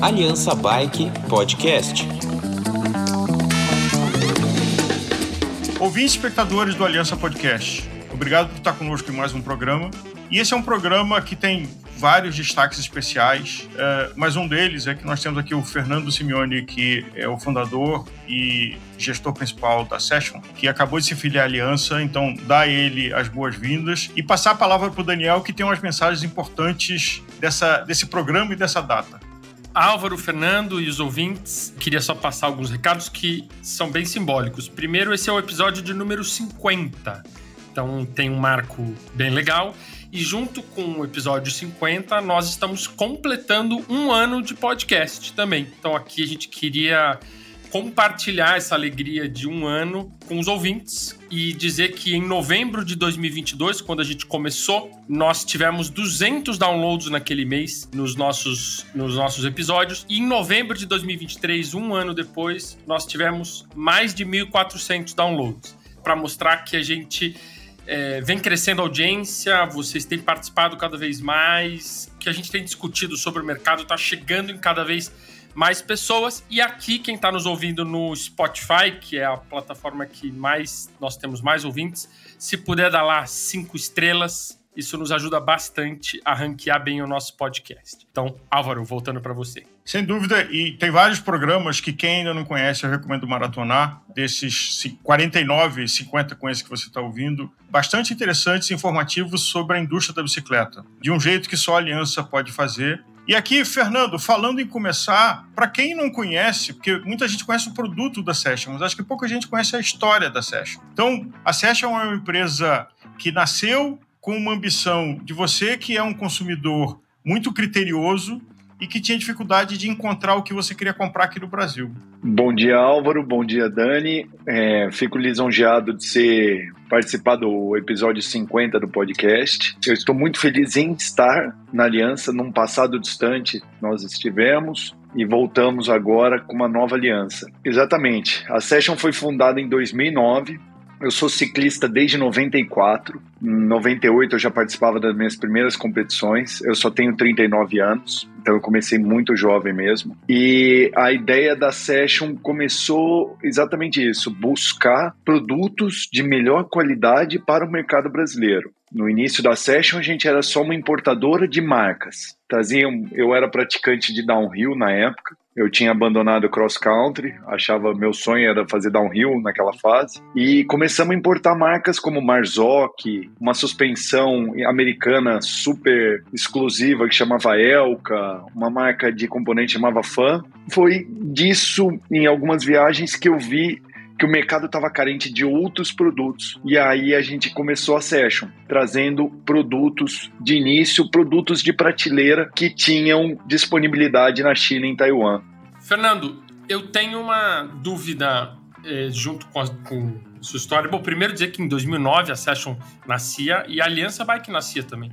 Aliança Bike Podcast. Ouvintes espectadores do Aliança Podcast, obrigado por estar conosco em mais um programa. E esse é um programa que tem vários destaques especiais, é, mas um deles é que nós temos aqui o Fernando Simeone, que é o fundador e gestor principal da Session, que acabou de se filiar à Aliança, então dá a ele as boas-vindas e passar a palavra para o Daniel, que tem umas mensagens importantes dessa, desse programa e dessa data. Álvaro, Fernando e os ouvintes, queria só passar alguns recados que são bem simbólicos. Primeiro, esse é o episódio de número 50, então tem um marco bem legal. E junto com o episódio 50, nós estamos completando um ano de podcast também. Então aqui a gente queria compartilhar essa alegria de um ano com os ouvintes e dizer que em novembro de 2022, quando a gente começou, nós tivemos 200 downloads naquele mês nos nossos, nos nossos episódios. E em novembro de 2023, um ano depois, nós tivemos mais de 1.400 downloads para mostrar que a gente é, vem crescendo a audiência, vocês têm participado cada vez mais, que a gente tem discutido sobre o mercado está chegando em cada vez mais pessoas. E aqui, quem está nos ouvindo no Spotify, que é a plataforma que mais nós temos mais ouvintes, se puder dar lá cinco estrelas, isso nos ajuda bastante a ranquear bem o nosso podcast. Então, Álvaro, voltando para você. Sem dúvida, e tem vários programas que quem ainda não conhece, eu recomendo maratonar, desses 49, 50 com esse que você está ouvindo, bastante interessantes e informativos sobre a indústria da bicicleta, de um jeito que só a Aliança pode fazer. E aqui, Fernando, falando em começar, para quem não conhece, porque muita gente conhece o produto da Session, mas acho que pouca gente conhece a história da Session. Então, a Session é uma empresa que nasceu com uma ambição de você que é um consumidor muito criterioso e que tinha dificuldade de encontrar o que você queria comprar aqui no Brasil. Bom dia, Álvaro. Bom dia, Dani. É, fico lisonjeado de ser participar do episódio 50 do podcast. Eu estou muito feliz em estar na Aliança. Num passado distante, nós estivemos e voltamos agora com uma nova aliança. Exatamente. A Session foi fundada em 2009 eu sou ciclista desde 94. Em 98 eu já participava das minhas primeiras competições. Eu só tenho 39 anos, então eu comecei muito jovem mesmo. E a ideia da Session começou exatamente isso: buscar produtos de melhor qualidade para o mercado brasileiro. No início da Session a gente era só uma importadora de marcas. Traziam, eu era praticante de downhill na época eu tinha abandonado o cross country, achava meu sonho era fazer downhill naquela fase. E começamos a importar marcas como Marzocchi, uma suspensão americana super exclusiva que chamava Elka, uma marca de componente chamava Fan. Foi disso em algumas viagens que eu vi que o mercado estava carente de outros produtos. E aí a gente começou a Session, trazendo produtos de início, produtos de prateleira que tinham disponibilidade na China e em Taiwan. Fernando, eu tenho uma dúvida é, junto com, a, com sua história. Bom, primeiro dizer que em 2009 a Session nascia e a Aliança Bike nascia também.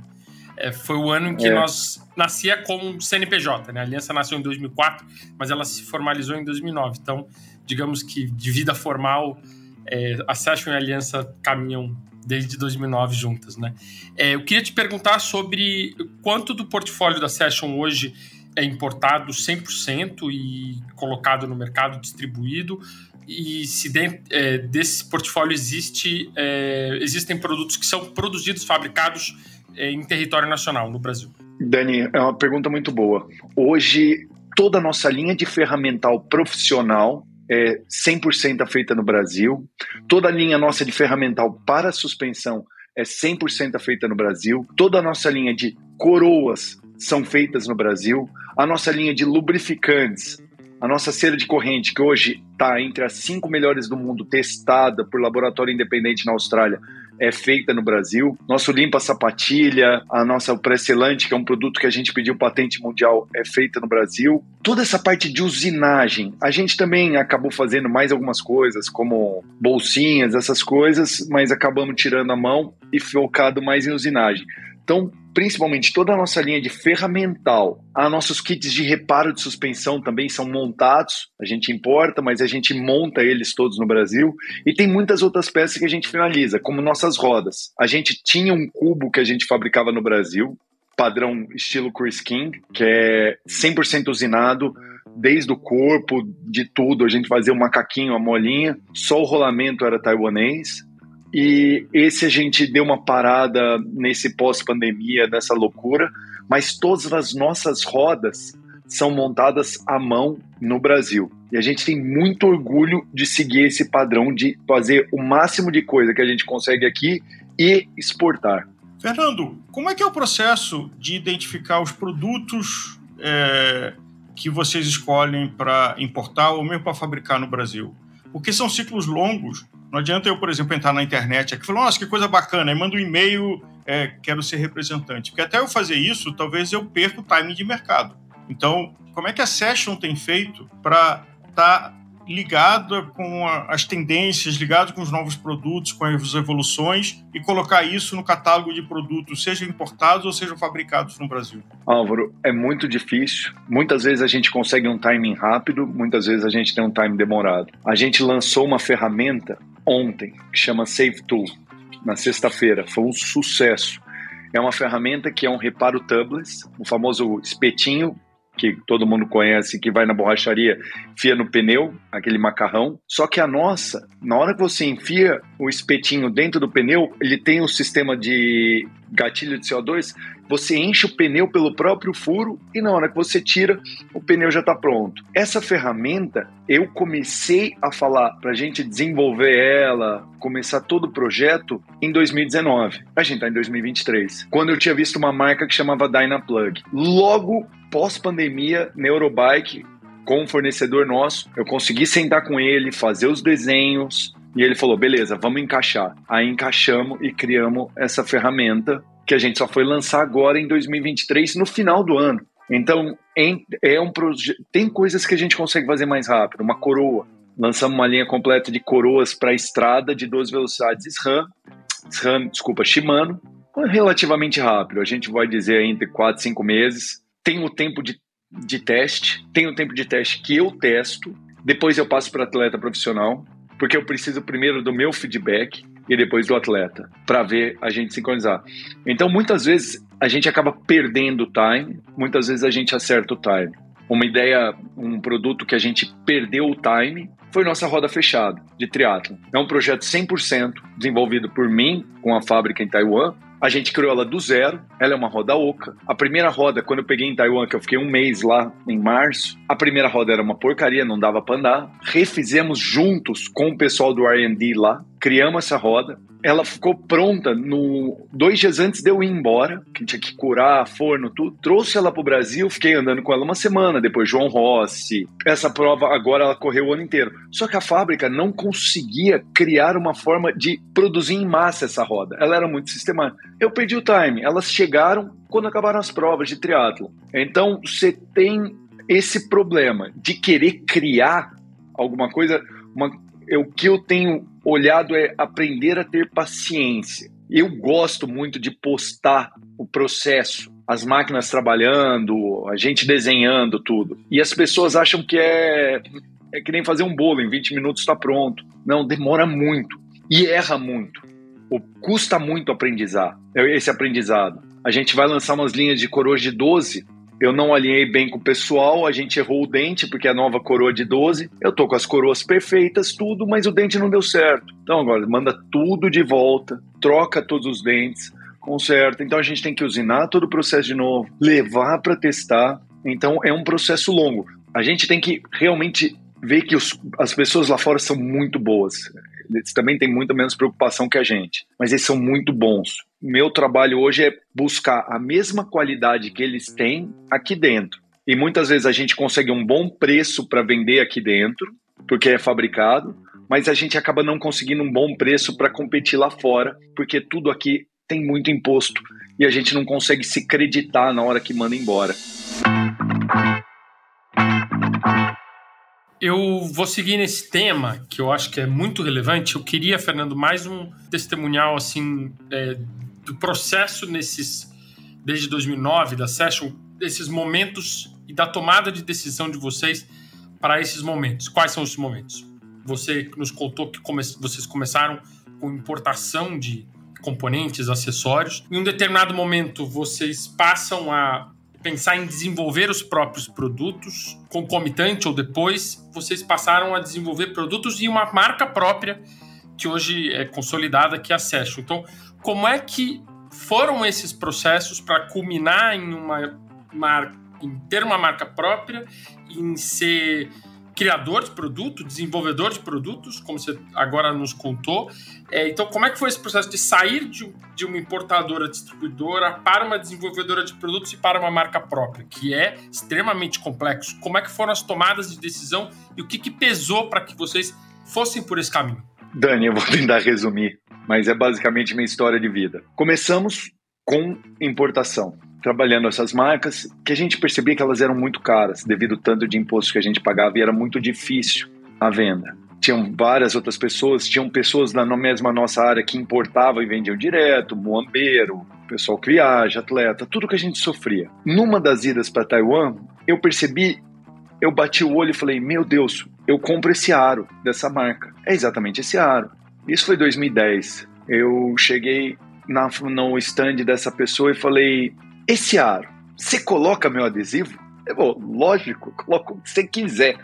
É, foi o ano em que é. nós nascia como CNPJ, né? A Aliança nasceu em 2004, mas ela se formalizou em 2009. Então, digamos que de vida formal, é, a Session e a Aliança caminham desde 2009 juntas, né? É, eu queria te perguntar sobre quanto do portfólio da Session hoje é importado 100% e colocado no mercado, distribuído, e se dentro é, desse portfólio existe, é, existem produtos que são produzidos, fabricados é, em território nacional, no Brasil? Dani, é uma pergunta muito boa. Hoje, toda a nossa linha de ferramental profissional é 100% feita no Brasil. Toda a linha nossa de ferramental para suspensão é 100% feita no Brasil. Toda a nossa linha de coroas são feitas no Brasil. A nossa linha de lubrificantes, a nossa cera de corrente, que hoje está entre as cinco melhores do mundo, testada por laboratório independente na Austrália, é feita no Brasil. Nosso limpa sapatilha, a nossa Presselante, que é um produto que a gente pediu patente mundial, é feita no Brasil. Toda essa parte de usinagem, a gente também acabou fazendo mais algumas coisas, como bolsinhas, essas coisas, mas acabamos tirando a mão e focado mais em usinagem. Então, principalmente toda a nossa linha de ferramental, a nossos kits de reparo de suspensão também são montados, a gente importa, mas a gente monta eles todos no Brasil, e tem muitas outras peças que a gente finaliza, como nossas rodas. A gente tinha um cubo que a gente fabricava no Brasil, padrão estilo Chris King, que é 100% usinado, desde o corpo, de tudo. A gente fazia o um macaquinho, a molinha, só o rolamento era taiwanês. E esse a gente deu uma parada nesse pós-pandemia, nessa loucura, mas todas as nossas rodas são montadas à mão no Brasil. E a gente tem muito orgulho de seguir esse padrão de fazer o máximo de coisa que a gente consegue aqui e exportar. Fernando, como é que é o processo de identificar os produtos é, que vocês escolhem para importar ou mesmo para fabricar no Brasil? Porque são ciclos longos. Não adianta eu, por exemplo, entrar na internet aqui e falar, nossa, que coisa bacana, aí manda um e-mail, é, quero ser representante. Porque até eu fazer isso, talvez eu perca o timing de mercado. Então, como é que a Session tem feito para estar tá ligada com a, as tendências, ligado com os novos produtos, com as evoluções e colocar isso no catálogo de produtos, sejam importados ou sejam fabricados no Brasil? Álvaro, é muito difícil. Muitas vezes a gente consegue um timing rápido, muitas vezes a gente tem um time demorado. A gente lançou uma ferramenta ontem que chama Save Tool, na sexta-feira. Foi um sucesso. É uma ferramenta que é um reparo tubeless, o famoso espetinho que todo mundo conhece, que vai na borracharia, enfia no pneu, aquele macarrão. Só que a nossa, na hora que você enfia o espetinho dentro do pneu, ele tem um sistema de gatilho de CO2, você enche o pneu pelo próprio furo e na hora que você tira, o pneu já está pronto. Essa ferramenta, eu comecei a falar para a gente desenvolver ela, começar todo o projeto em 2019. A gente está em 2023. Quando eu tinha visto uma marca que chamava Dynaplug. Logo pós-pandemia, Neurobike, com um fornecedor nosso, eu consegui sentar com ele, fazer os desenhos, e ele falou: beleza, vamos encaixar. Aí encaixamos e criamos essa ferramenta que a gente só foi lançar agora em 2023, no final do ano. Então, é um. Tem coisas que a gente consegue fazer mais rápido. Uma coroa. Lançamos uma linha completa de coroas para estrada de 12 velocidades SRAM, SRAM, desculpa, Shimano, relativamente rápido. A gente vai dizer entre 4 e 5 meses. Tem o tempo de, de teste, tem o tempo de teste que eu testo, depois eu passo para atleta profissional, porque eu preciso primeiro do meu feedback e depois do atleta, para ver a gente sincronizar. Então, muitas vezes a gente acaba perdendo o time, muitas vezes a gente acerta o time. Uma ideia, um produto que a gente perdeu o time foi nossa roda fechada de triatlo. É um projeto 100% desenvolvido por mim com a fábrica em Taiwan a gente criou ela do zero. Ela é uma roda oca. A primeira roda, quando eu peguei em Taiwan, que eu fiquei um mês lá em março, a primeira roda era uma porcaria, não dava para andar. Refizemos juntos com o pessoal do R&D lá, criamos essa roda, ela ficou pronta no dois dias antes de eu ir embora, que tinha que curar, forno, tudo. Trouxe ela para o Brasil, fiquei andando com ela uma semana, depois João Rossi. Essa prova agora ela correu o ano inteiro. Só que a fábrica não conseguia criar uma forma de produzir em massa essa roda. Ela era muito sistemática. Eu perdi o time. Elas chegaram quando acabaram as provas de triatlo. Então você tem esse problema de querer criar alguma coisa, uma, o que eu tenho olhado é aprender a ter paciência. Eu gosto muito de postar o processo, as máquinas trabalhando, a gente desenhando tudo. E as pessoas acham que é, é que nem fazer um bolo, em 20 minutos está pronto. Não, demora muito e erra muito. Custa muito aprendizar, esse aprendizado. A gente vai lançar umas linhas de coroas de 12 eu não alinhei bem com o pessoal, a gente errou o dente, porque é a nova coroa de 12. Eu tô com as coroas perfeitas, tudo, mas o dente não deu certo. Então agora, manda tudo de volta, troca todos os dentes, conserta. Então a gente tem que usinar todo o processo de novo, levar para testar. Então é um processo longo. A gente tem que realmente ver que os, as pessoas lá fora são muito boas. Eles também têm muito menos preocupação que a gente, mas eles são muito bons. Meu trabalho hoje é buscar a mesma qualidade que eles têm aqui dentro. E muitas vezes a gente consegue um bom preço para vender aqui dentro, porque é fabricado, mas a gente acaba não conseguindo um bom preço para competir lá fora, porque tudo aqui tem muito imposto e a gente não consegue se creditar na hora que manda embora. Eu vou seguir nesse tema, que eu acho que é muito relevante. Eu queria, Fernando, mais um testemunhal assim é, do processo nesses desde 2009 da Session, desses momentos e da tomada de decisão de vocês para esses momentos. Quais são os momentos? Você nos contou que come vocês começaram com importação de componentes, acessórios. Em um determinado momento, vocês passam a pensar em desenvolver os próprios produtos, concomitante ou depois, vocês passaram a desenvolver produtos e uma marca própria que hoje é consolidada, que é a Session. Então, como é que foram esses processos para culminar em uma marca, em ter uma marca própria, em ser criador de produto, desenvolvedor de produtos, como você agora nos contou. É, então, como é que foi esse processo de sair de, de, uma importadora distribuidora para uma desenvolvedora de produtos e para uma marca própria, que é extremamente complexo? Como é que foram as tomadas de decisão e o que, que pesou para que vocês fossem por esse caminho? Dani, eu vou tentar resumir, mas é basicamente minha história de vida. Começamos com importação trabalhando essas marcas, que a gente percebia que elas eram muito caras, devido ao tanto de imposto que a gente pagava, e era muito difícil a venda. Tinham várias outras pessoas, tinham pessoas na mesma nossa área que importavam e vendiam direto, moambeiro, pessoal que viaja, atleta, tudo que a gente sofria. Numa das idas para Taiwan, eu percebi, eu bati o olho e falei: Meu Deus, eu compro esse aro dessa marca. É exatamente esse aro. Isso foi 2010. Eu cheguei na, no stand dessa pessoa e falei: esse aro, você coloca meu adesivo? Eu vou, lógico, coloca o que você quiser.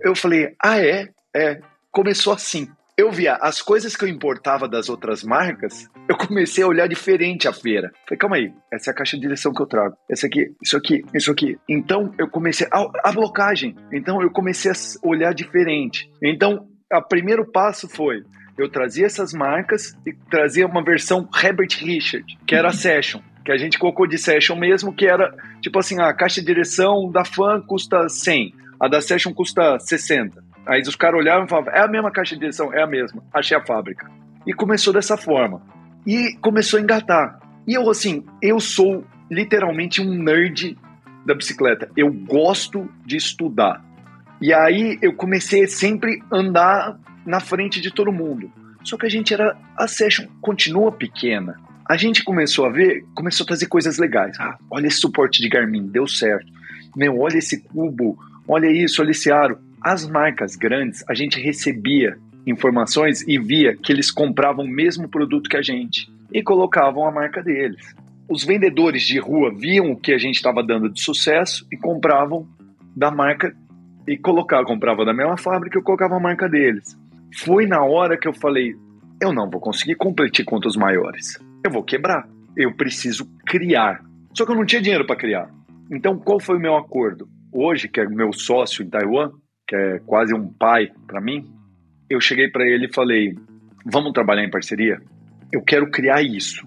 Eu falei, ah, é? É. Começou assim. Eu via as coisas que eu importava das outras marcas, eu comecei a olhar diferente a feira. Falei, calma aí, essa é a caixa de direção que eu trago. Essa aqui, isso aqui, isso aqui. Então eu comecei a, a blocagem. Então eu comecei a olhar diferente. Então, o primeiro passo foi eu trazia essas marcas e trazia uma versão Herbert Richard, que era a Session que a gente colocou de session mesmo, que era tipo assim, a caixa de direção da fan custa 100, a da session custa 60. Aí os caras olhavam e falavam, é a mesma caixa de direção, é a mesma, achei a fábrica. E começou dessa forma. E começou a engatar. E eu, assim, eu sou literalmente um nerd da bicicleta. Eu gosto de estudar. E aí eu comecei sempre a andar na frente de todo mundo. Só que a gente era. A session continua pequena a gente começou a ver, começou a trazer coisas legais. Ah, olha esse suporte de Garmin, deu certo. Meu, olha esse cubo, olha isso, olha esse aro. As marcas grandes, a gente recebia informações e via que eles compravam o mesmo produto que a gente e colocavam a marca deles. Os vendedores de rua viam o que a gente estava dando de sucesso e compravam da marca e colocavam, compravam da mesma fábrica e colocavam a marca deles. Foi na hora que eu falei, eu não vou conseguir competir contra os maiores eu vou quebrar. Eu preciso criar. Só que eu não tinha dinheiro para criar. Então, qual foi o meu acordo? Hoje, que é meu sócio em Taiwan, que é quase um pai para mim, eu cheguei para ele e falei: vamos trabalhar em parceria? Eu quero criar isso.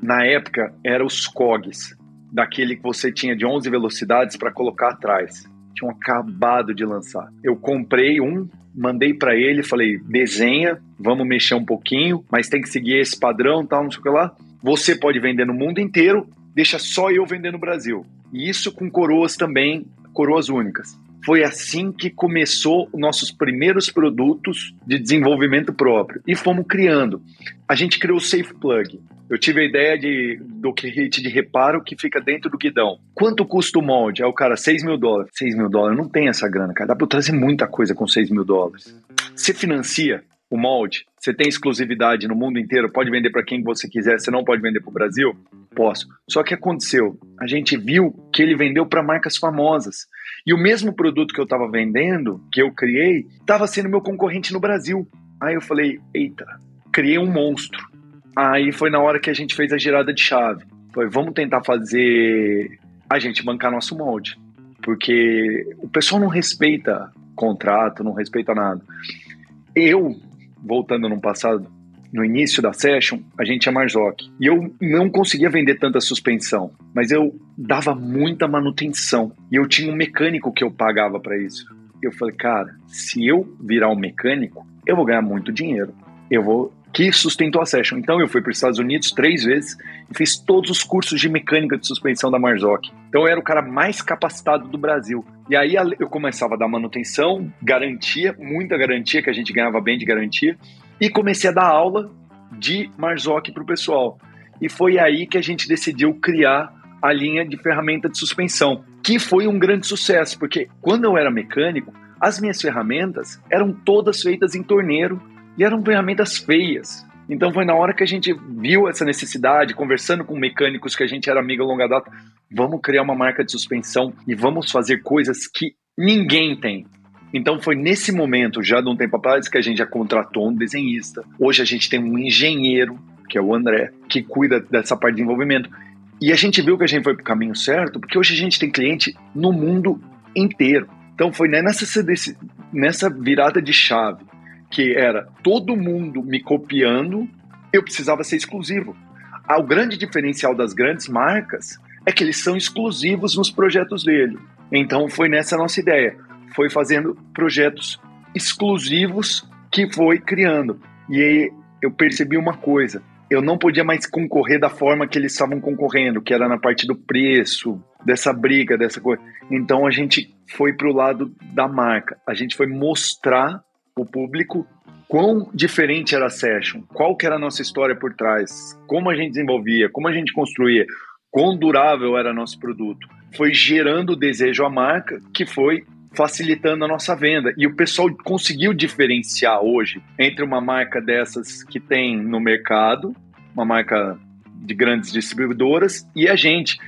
Na época, era os COGs, daquele que você tinha de 11 velocidades para colocar atrás. Tinham acabado de lançar. Eu comprei um, mandei para ele, falei: desenha, vamos mexer um pouquinho, mas tem que seguir esse padrão, tal, não sei o que lá. Você pode vender no mundo inteiro, deixa só eu vender no Brasil. E isso com coroas também, coroas únicas. Foi assim que começou nossos primeiros produtos de desenvolvimento próprio e fomos criando. A gente criou o Safe Plug. Eu tive a ideia de, do kit de reparo que fica dentro do guidão. Quanto custa o molde? É o cara, 6 mil dólares. 6 mil dólares, não tem essa grana, cara. Dá pra trazer muita coisa com 6 mil dólares. Você financia o molde, você tem exclusividade no mundo inteiro, pode vender para quem você quiser, você não pode vender para o Brasil? Posso. Só que aconteceu, a gente viu que ele vendeu para marcas famosas. E o mesmo produto que eu estava vendendo, que eu criei, estava sendo meu concorrente no Brasil. Aí eu falei, eita, criei um monstro. Aí foi na hora que a gente fez a girada de chave. Foi, vamos tentar fazer a gente bancar nosso molde. Porque o pessoal não respeita contrato, não respeita nada. Eu voltando no passado, no início da session, a gente tinha Marzocchi. E eu não conseguia vender tanta suspensão, mas eu dava muita manutenção. E eu tinha um mecânico que eu pagava para isso. Eu falei, cara, se eu virar um mecânico, eu vou ganhar muito dinheiro. Eu vou que sustentou a Session. Então eu fui para os Estados Unidos três vezes e fiz todos os cursos de mecânica de suspensão da Marzocchi. Então eu era o cara mais capacitado do Brasil. E aí eu começava a dar manutenção, garantia, muita garantia, que a gente ganhava bem de garantia, e comecei a dar aula de Marzocchi para o pessoal. E foi aí que a gente decidiu criar a linha de ferramenta de suspensão, que foi um grande sucesso, porque quando eu era mecânico, as minhas ferramentas eram todas feitas em torneiro e eram ferramentas feias. Então foi na hora que a gente viu essa necessidade, conversando com mecânicos que a gente era amigo a longa data, vamos criar uma marca de suspensão e vamos fazer coisas que ninguém tem. Então foi nesse momento, já de um tempo atrás, que a gente já contratou um desenhista. Hoje a gente tem um engenheiro, que é o André, que cuida dessa parte de desenvolvimento. E a gente viu que a gente foi para o caminho certo, porque hoje a gente tem cliente no mundo inteiro. Então foi nessa, nessa virada de chave que era todo mundo me copiando, eu precisava ser exclusivo. Ah, o grande diferencial das grandes marcas é que eles são exclusivos nos projetos dele. Então foi nessa nossa ideia, foi fazendo projetos exclusivos que foi criando. E aí eu percebi uma coisa, eu não podia mais concorrer da forma que eles estavam concorrendo, que era na parte do preço, dessa briga, dessa coisa. Então a gente foi para o lado da marca. A gente foi mostrar o público quão diferente era a session, qual que era a nossa história por trás, como a gente desenvolvia, como a gente construía, quão durável era nosso produto. Foi gerando desejo à marca que foi facilitando a nossa venda. E o pessoal conseguiu diferenciar hoje entre uma marca dessas que tem no mercado, uma marca de grandes distribuidoras, e a gente,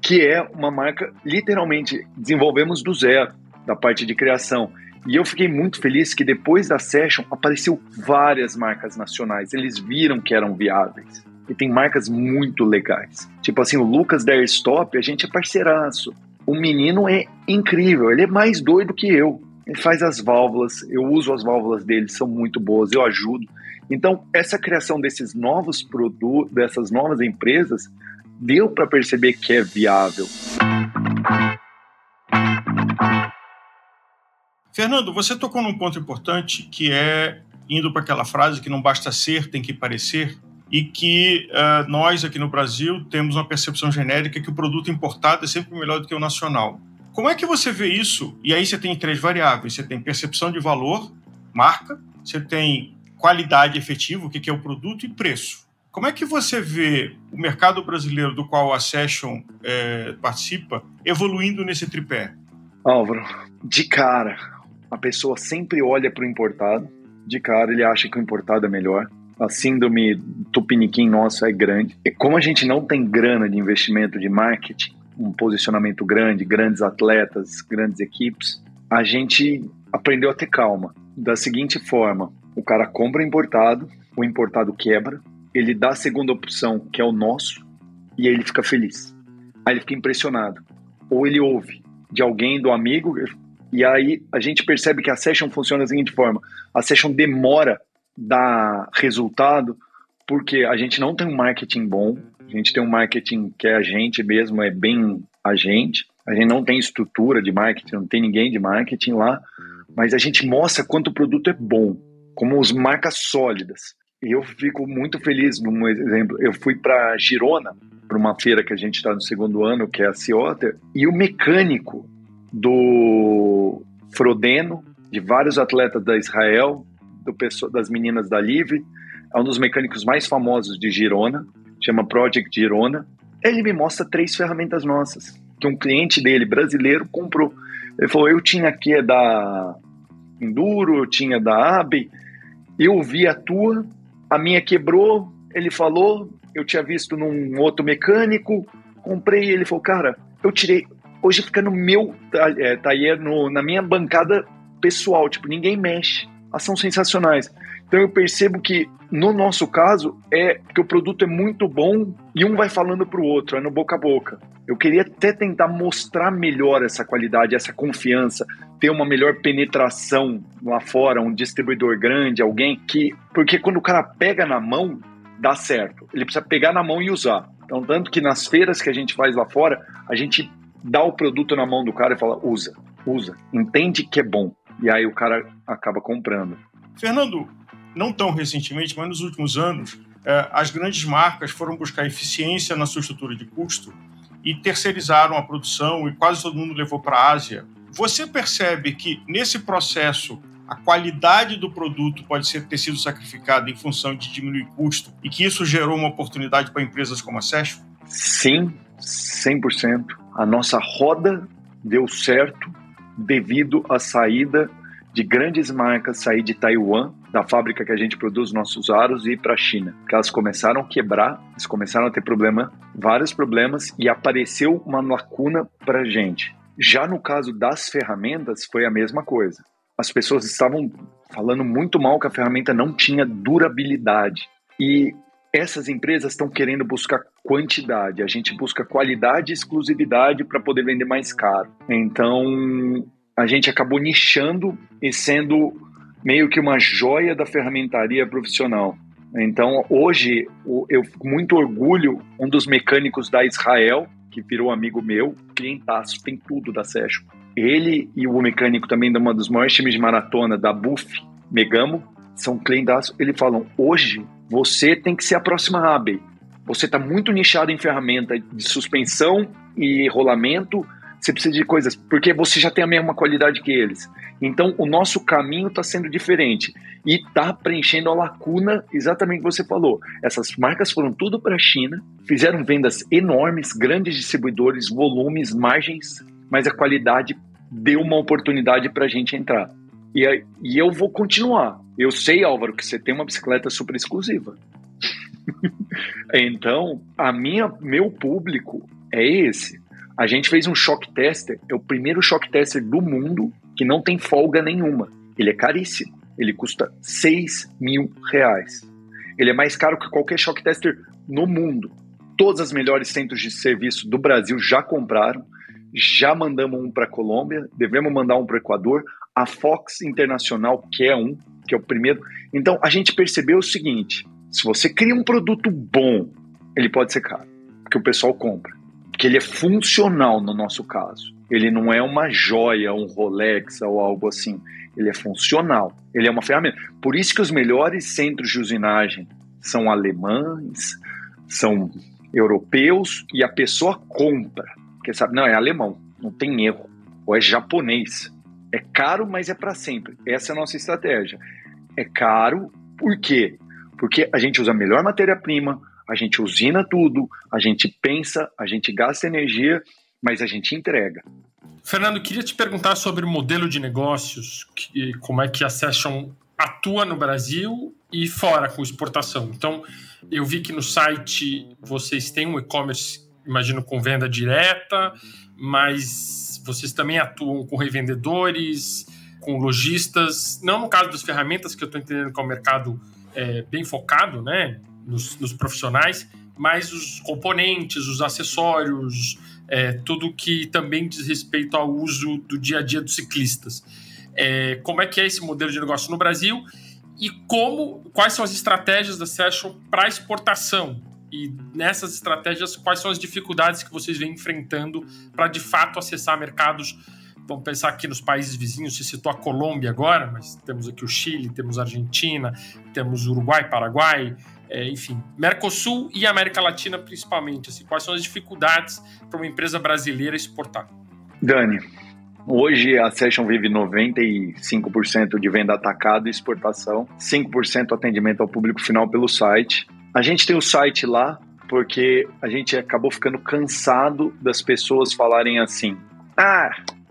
que é uma marca literalmente desenvolvemos do zero, da parte de criação. E eu fiquei muito feliz que depois da session apareceu várias marcas nacionais. Eles viram que eram viáveis. E tem marcas muito legais. Tipo assim, o Lucas da Airstop, a gente é parceiraço. O menino é incrível, ele é mais doido que eu. Ele faz as válvulas, eu uso as válvulas dele, são muito boas, eu ajudo. Então, essa criação desses novos produtos, dessas novas empresas, deu para perceber que é viável. Fernando, você tocou num ponto importante que é indo para aquela frase que não basta ser, tem que parecer, e que uh, nós aqui no Brasil temos uma percepção genérica que o produto importado é sempre melhor do que o nacional. Como é que você vê isso? E aí você tem três variáveis: você tem percepção de valor, marca, você tem qualidade efetiva, o que é o produto, e preço. Como é que você vê o mercado brasileiro do qual a Session é, participa evoluindo nesse tripé? Álvaro, de cara, a pessoa sempre olha para o importado, de cara ele acha que o importado é melhor. A síndrome tupiniquim nossa é grande. E como a gente não tem grana de investimento de marketing, um posicionamento grande, grandes atletas, grandes equipes, a gente aprendeu a ter calma. Da seguinte forma, o cara compra importado, o importado quebra, ele dá a segunda opção, que é o nosso, e aí ele fica feliz. Aí ele fica impressionado. Ou ele ouve de alguém, do amigo, e aí a gente percebe que a session funciona da seguinte forma: a session demora dar resultado porque a gente não tem um marketing bom, a gente tem um marketing que é a gente mesmo, é bem a gente. A gente não tem estrutura de marketing, não tem ninguém de marketing lá, mas a gente mostra quanto o produto é bom, como as marcas sólidas. E eu fico muito feliz, num exemplo, eu fui para Girona, para uma feira que a gente está no segundo ano, que é a Cioter, e o mecânico do Frodeno, de vários atletas da Israel, do, das meninas da Live, é um dos mecânicos mais famosos de Girona, chama Project Girona. Ele me mostra três ferramentas nossas, que um cliente dele, brasileiro, comprou. Ele falou, eu tinha aqui da Enduro, eu tinha da AB, eu vi a tua, a minha quebrou, ele falou, eu tinha visto num outro mecânico, comprei, ele falou, cara, eu tirei hoje fica no meu é, tá aí no, na minha bancada pessoal, tipo, ninguém mexe. São sensacionais. Então eu percebo que no nosso caso é que o produto é muito bom e um vai falando para o outro, é no boca a boca. Eu queria até tentar mostrar melhor essa qualidade, essa confiança, ter uma melhor penetração lá fora, um distribuidor grande, alguém que. Porque quando o cara pega na mão, dá certo. Ele precisa pegar na mão e usar. Então, tanto que nas feiras que a gente faz lá fora, a gente dá o produto na mão do cara e fala: usa, usa, entende que é bom. E aí o cara acaba comprando. Fernando, não tão recentemente, mas nos últimos anos, eh, as grandes marcas foram buscar eficiência na sua estrutura de custo e terceirizaram a produção e quase todo mundo levou para a Ásia. Você percebe que nesse processo a qualidade do produto pode ser, ter sido sacrificada em função de diminuir custo e que isso gerou uma oportunidade para empresas como a Session? Sim, 100%. A nossa roda deu certo devido à saída de grandes marcas sair de Taiwan, da fábrica que a gente produz nossos aros, e ir para a China. Que elas começaram a quebrar, eles começaram a ter problema, vários problemas, e apareceu uma lacuna para a gente. Já no caso das ferramentas, foi a mesma coisa. As pessoas estavam falando muito mal que a ferramenta não tinha durabilidade. E essas empresas estão querendo buscar quantidade. A gente busca qualidade e exclusividade para poder vender mais caro. Então, a gente acabou nichando e sendo meio que uma joia da ferramentaria profissional. Então, hoje, eu fico muito orgulho, um dos mecânicos da Israel, que virou amigo meu, clientaço, tem tudo da Session. Ele e o mecânico também de uma dos maiores times de maratona da Buff, Megamo, são clientaço. Eles falam: hoje você tem que ser a próxima Abbey. Você está muito nichado em ferramenta de suspensão e rolamento. Você precisa de coisas, porque você já tem a mesma qualidade que eles. Então, o nosso caminho está sendo diferente e está preenchendo a lacuna exatamente que você falou. Essas marcas foram tudo para a China, fizeram vendas enormes, grandes distribuidores, volumes, margens, mas a qualidade deu uma oportunidade para a gente entrar. E, e eu vou continuar. Eu sei, Álvaro, que você tem uma bicicleta super exclusiva. então, a minha, meu público é esse. A gente fez um shock tester, é o primeiro shock tester do mundo que não tem folga nenhuma. Ele é caríssimo. Ele custa 6 mil reais. Ele é mais caro que qualquer shock tester no mundo. Todos os melhores centros de serviço do Brasil já compraram. Já mandamos um para a Colômbia, devemos mandar um para o Equador. A Fox Internacional quer um, que é o primeiro. Então a gente percebeu o seguinte: se você cria um produto bom, ele pode ser caro, porque o pessoal compra, porque ele é funcional no nosso caso. Ele não é uma joia, um Rolex ou algo assim. Ele é funcional. Ele é uma ferramenta. Por isso que os melhores centros de usinagem são alemães, são europeus e a pessoa compra. Porque sabe, não, é alemão, não tem erro. Ou é japonês. É caro, mas é para sempre. Essa é a nossa estratégia. É caro, por quê? Porque a gente usa a melhor matéria-prima, a gente usina tudo, a gente pensa, a gente gasta energia mas a gente entrega. Fernando, queria te perguntar sobre o modelo de negócios, que, como é que a Session atua no Brasil e fora com exportação. Então, eu vi que no site vocês têm um e-commerce, imagino, com venda direta, mas vocês também atuam com revendedores, com lojistas, não no caso das ferramentas, que eu estou entendendo que é um mercado é, bem focado né, nos, nos profissionais, mas os componentes, os acessórios, é, tudo que também diz respeito ao uso do dia a dia dos ciclistas. É, como é que é esse modelo de negócio no Brasil e como, quais são as estratégias da Session para exportação? E nessas estratégias, quais são as dificuldades que vocês vêm enfrentando para de fato acessar mercados? Vamos pensar aqui nos países vizinhos, se citou a Colômbia agora, mas temos aqui o Chile, temos a Argentina, temos Uruguai, Paraguai, é, enfim, Mercosul e América Latina principalmente. Assim, quais são as dificuldades para uma empresa brasileira exportar? Dani, hoje a Session vive 95% de venda atacado e exportação, 5% atendimento ao público final pelo site. A gente tem o site lá porque a gente acabou ficando cansado das pessoas falarem assim: ah,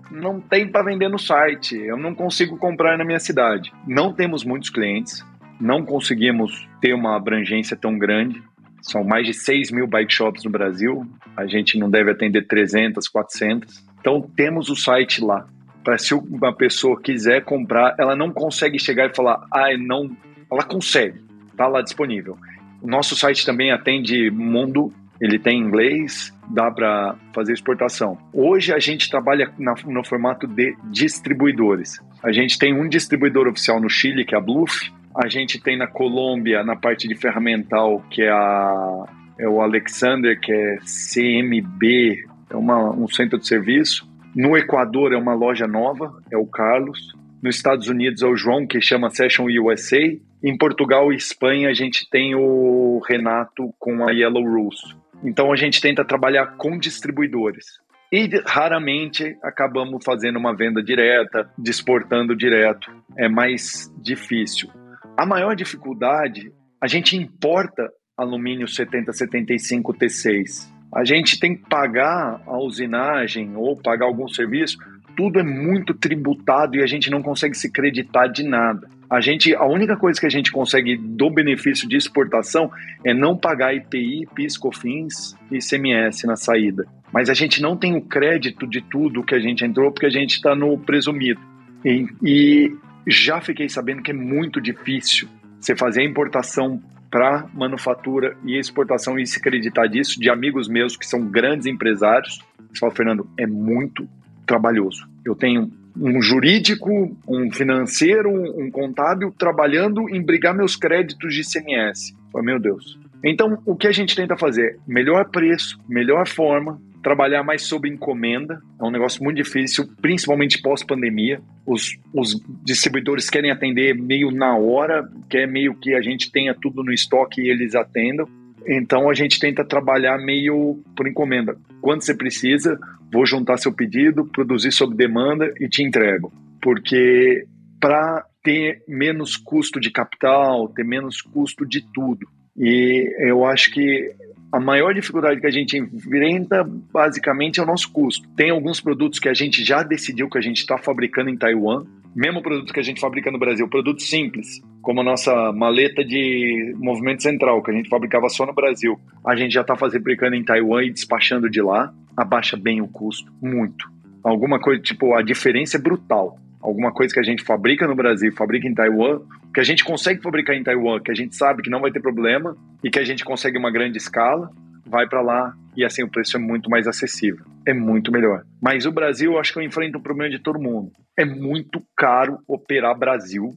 não tem para vender no site, eu não consigo comprar na minha cidade. Não temos muitos clientes, não conseguimos ter uma abrangência tão grande. São mais de 6 mil bike shops no Brasil. A gente não deve atender 300, 400. Então, temos o site lá. Para se uma pessoa quiser comprar, ela não consegue chegar e falar, ah, não. Ela consegue, está lá disponível. Nosso site também atende mundo, ele tem inglês, dá para fazer exportação. Hoje a gente trabalha na, no formato de distribuidores. A gente tem um distribuidor oficial no Chile, que é a Bluff, a gente tem na Colômbia, na parte de ferramental, que é, a, é o Alexander, que é CMB, é uma, um centro de serviço. No Equador é uma loja nova, é o Carlos. Nos Estados Unidos é o João, que chama Session USA. Em Portugal e Espanha a gente tem o Renato com a Yellow Rules. Então a gente tenta trabalhar com distribuidores. e raramente acabamos fazendo uma venda direta, exportando direto. É mais difícil. A maior dificuldade, a gente importa alumínio 7075 T6. A gente tem que pagar a usinagem ou pagar algum serviço, tudo é muito tributado e a gente não consegue se creditar de nada. A gente, a única coisa que a gente consegue do benefício de exportação é não pagar IPI, PIS, COFINS e ICMS na saída. Mas a gente não tem o crédito de tudo que a gente entrou porque a gente está no presumido. E, e já fiquei sabendo que é muito difícil você fazer a importação para manufatura e exportação e se acreditar disso, de amigos meus que são grandes empresários. Eles Fernando, é muito trabalhoso. Eu tenho um jurídico, um financeiro, um contábil trabalhando em brigar meus créditos de ICMS. Falei, meu Deus. Então, o que a gente tenta fazer? Melhor preço, melhor forma, trabalhar mais sob encomenda. É um negócio muito difícil, principalmente pós-pandemia. Os, os distribuidores querem atender meio na hora, quer meio que a gente tenha tudo no estoque e eles atendam. Então a gente tenta trabalhar meio por encomenda. Quando você precisa, vou juntar seu pedido, produzir sob demanda e te entrego. Porque para ter menos custo de capital, ter menos custo de tudo. E eu acho que a maior dificuldade que a gente enfrenta, basicamente, é o nosso custo. Tem alguns produtos que a gente já decidiu que a gente está fabricando em Taiwan, mesmo produto que a gente fabrica no Brasil, produto simples, como a nossa maleta de movimento central, que a gente fabricava só no Brasil. A gente já está fabricando em Taiwan e despachando de lá, abaixa bem o custo, muito. Alguma coisa, tipo, a diferença é brutal alguma coisa que a gente fabrica no Brasil, fabrica em Taiwan, que a gente consegue fabricar em Taiwan, que a gente sabe que não vai ter problema e que a gente consegue uma grande escala, vai para lá e assim o preço é muito mais acessível. É muito melhor. Mas o Brasil, eu acho que eu enfrento um problema de todo mundo. É muito caro operar Brasil.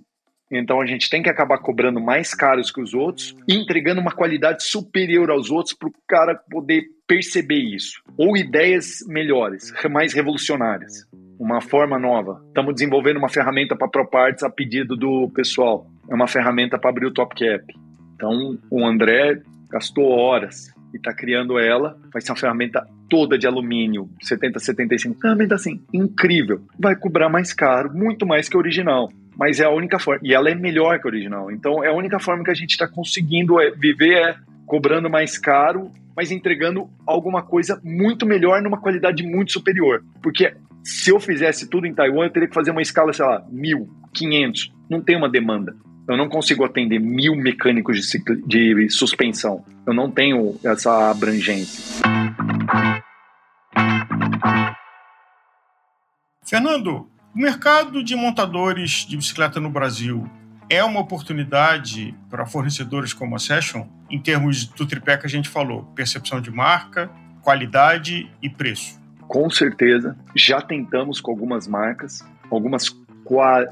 Então a gente tem que acabar cobrando mais caros que os outros e entregando uma qualidade superior aos outros para o cara poder perceber isso. Ou ideias melhores, mais revolucionárias uma forma nova. Estamos desenvolvendo uma ferramenta para ProParts a pedido do pessoal. É uma ferramenta para abrir o Top Cap. Então, o André gastou horas e está criando ela. Vai ser uma ferramenta toda de alumínio, 70, 75. Ferramenta assim, incrível. Vai cobrar mais caro, muito mais que o original. Mas é a única forma. E ela é melhor que o original. Então, é a única forma que a gente está conseguindo é, viver é cobrando mais caro, mas entregando alguma coisa muito melhor numa qualidade muito superior. Porque se eu fizesse tudo em Taiwan, eu teria que fazer uma escala, sei lá, mil, quinhentos. Não tem uma demanda. Eu não consigo atender mil mecânicos de, de suspensão. Eu não tenho essa abrangência. Fernando, o mercado de montadores de bicicleta no Brasil é uma oportunidade para fornecedores como a Session, em termos do tripé que a gente falou: percepção de marca, qualidade e preço com certeza. Já tentamos com algumas marcas, algumas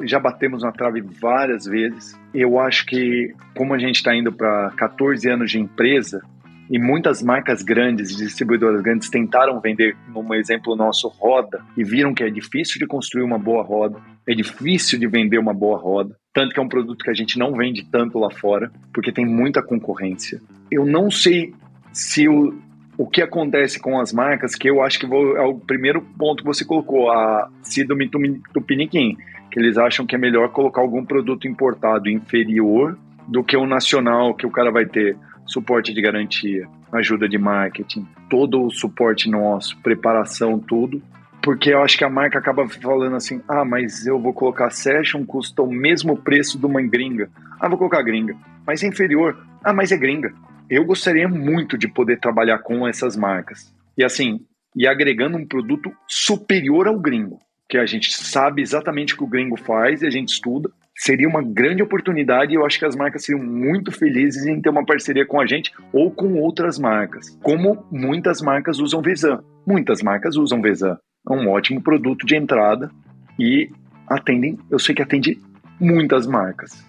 já batemos na trave várias vezes. Eu acho que, como a gente está indo para 14 anos de empresa, e muitas marcas grandes, distribuidoras grandes, tentaram vender, como exemplo nosso, roda, e viram que é difícil de construir uma boa roda, é difícil de vender uma boa roda. Tanto que é um produto que a gente não vende tanto lá fora, porque tem muita concorrência. Eu não sei se o, o que acontece com as marcas, que eu acho que vou, é o primeiro ponto que você colocou, a síndrome Tupiniquim, que eles acham que é melhor colocar algum produto importado inferior do que o nacional, que o cara vai ter suporte de garantia, ajuda de marketing, todo o suporte nosso, preparação, tudo. Porque eu acho que a marca acaba falando assim: ah, mas eu vou colocar Session, custa o mesmo preço de uma gringa. Ah, vou colocar gringa. Mas é inferior. Ah, mas é gringa eu gostaria muito de poder trabalhar com essas marcas. E assim, e agregando um produto superior ao gringo, que a gente sabe exatamente o que o gringo faz e a gente estuda. Seria uma grande oportunidade e eu acho que as marcas seriam muito felizes em ter uma parceria com a gente ou com outras marcas, como muitas marcas usam Vezan. Muitas marcas usam Vezan. É um ótimo produto de entrada e atendem, eu sei que atende muitas marcas.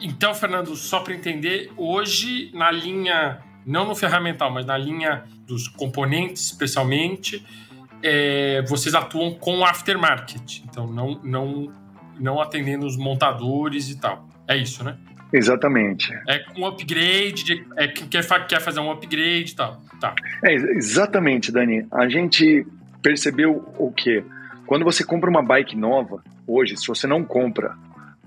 Então, Fernando, só para entender, hoje na linha, não no ferramental, mas na linha dos componentes, especialmente, é, vocês atuam com aftermarket. Então, não, não, não atendendo os montadores e tal. É isso, né? Exatamente. É com upgrade, de, é, quer, quer fazer um upgrade e tal. Tá. É, exatamente, Dani. A gente percebeu o quê? Quando você compra uma bike nova, hoje, se você não compra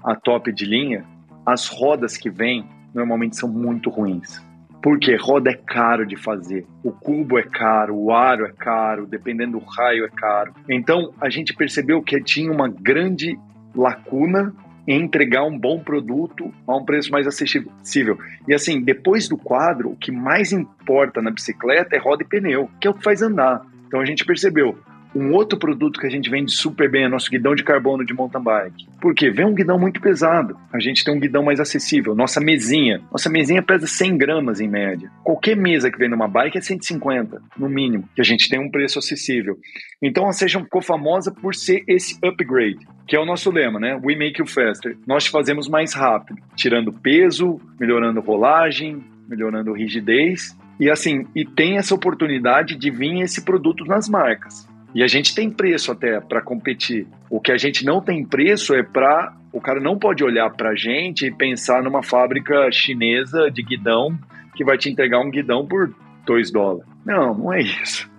a top de linha, as rodas que vêm normalmente são muito ruins. Porque roda é caro de fazer, o cubo é caro, o aro é caro, dependendo do raio é caro. Então a gente percebeu que tinha uma grande lacuna em entregar um bom produto a um preço mais acessível. E assim, depois do quadro, o que mais importa na bicicleta é roda e pneu, que é o que faz andar. Então a gente percebeu, um outro produto que a gente vende super bem é nosso guidão de carbono de mountain bike. Por quê? Vem um guidão muito pesado. A gente tem um guidão mais acessível. Nossa mesinha. Nossa mesinha pesa 100 gramas em média. Qualquer mesa que vem numa bike é 150, no mínimo. Que a gente tem um preço acessível. Então a Session ficou famosa por ser esse upgrade, que é o nosso lema, né? We make you faster. Nós te fazemos mais rápido, tirando peso, melhorando rolagem, melhorando rigidez. E assim, e tem essa oportunidade de vir esse produto nas marcas. E a gente tem preço até para competir. O que a gente não tem preço é para. O cara não pode olhar para a gente e pensar numa fábrica chinesa de guidão que vai te entregar um guidão por 2 dólares. Não, não é isso.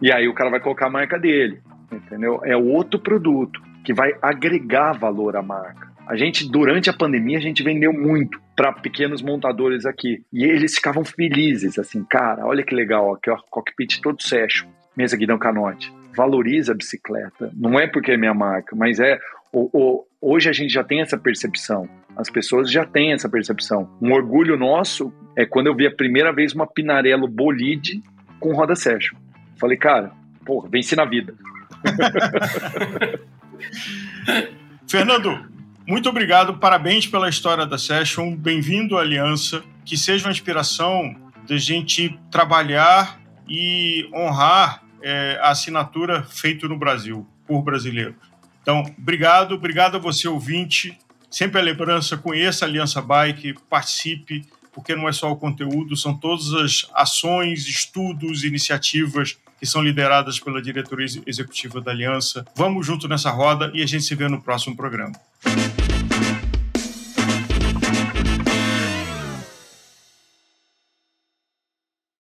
E aí o cara vai colocar a marca dele, entendeu? É outro produto que vai agregar valor à marca. A gente, durante a pandemia, a gente vendeu muito para pequenos montadores aqui. E eles ficavam felizes, assim, cara, olha que legal, aqui ó, cockpit todo session, mesa guidão canote valoriza a bicicleta. Não é porque é minha marca, mas é. O, o, hoje a gente já tem essa percepção. As pessoas já têm essa percepção. Um orgulho nosso é quando eu vi a primeira vez uma Pinarello Bolide com roda Session. Falei, cara, porra, venci na vida. Fernando, muito obrigado, parabéns pela história da Session, bem-vindo à Aliança, que seja uma inspiração de gente trabalhar e honrar é, a assinatura feito no Brasil, por brasileiro. Então, obrigado, obrigado a você, ouvinte. Sempre a lembrança, conheça a Aliança Bike, participe, porque não é só o conteúdo, são todas as ações, estudos, iniciativas que são lideradas pela diretoria executiva da Aliança. Vamos junto nessa roda e a gente se vê no próximo programa.